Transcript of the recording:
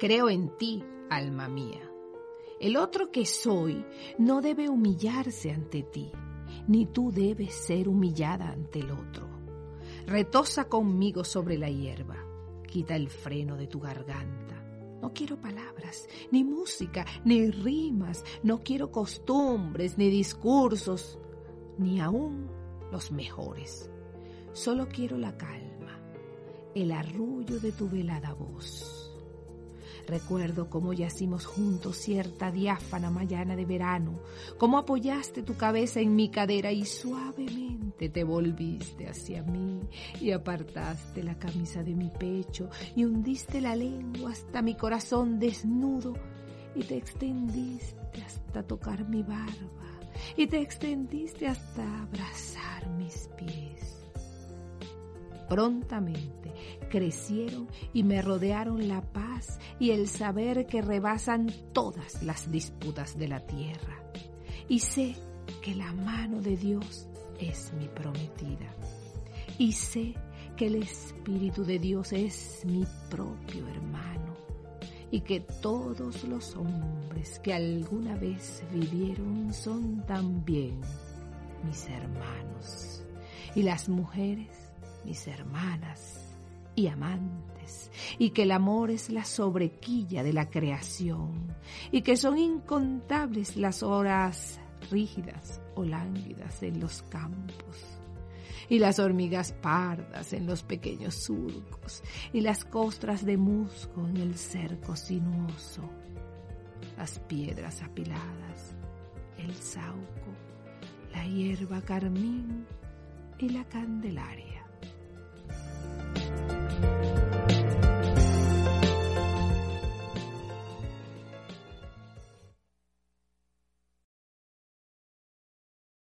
Creo en ti, alma mía. El otro que soy no debe humillarse ante ti, ni tú debes ser humillada ante el otro. Retosa conmigo sobre la hierba, quita el freno de tu garganta. No quiero palabras, ni música, ni rimas, no quiero costumbres, ni discursos, ni aún los mejores. Solo quiero la calma, el arrullo de tu velada voz Recuerdo cómo yacimos juntos cierta diáfana mañana de verano, cómo apoyaste tu cabeza en mi cadera y suavemente te volviste hacia mí y apartaste la camisa de mi pecho y hundiste la lengua hasta mi corazón desnudo y te extendiste hasta tocar mi barba y te extendiste hasta abrazar. Prontamente crecieron y me rodearon la paz y el saber que rebasan todas las disputas de la tierra. Y sé que la mano de Dios es mi prometida. Y sé que el Espíritu de Dios es mi propio hermano. Y que todos los hombres que alguna vez vivieron son también mis hermanos. Y las mujeres mis hermanas y amantes, y que el amor es la sobrequilla de la creación, y que son incontables las horas rígidas o lánguidas en los campos, y las hormigas pardas en los pequeños surcos, y las costras de musgo en el cerco sinuoso, las piedras apiladas, el sauco, la hierba carmín y la candelaria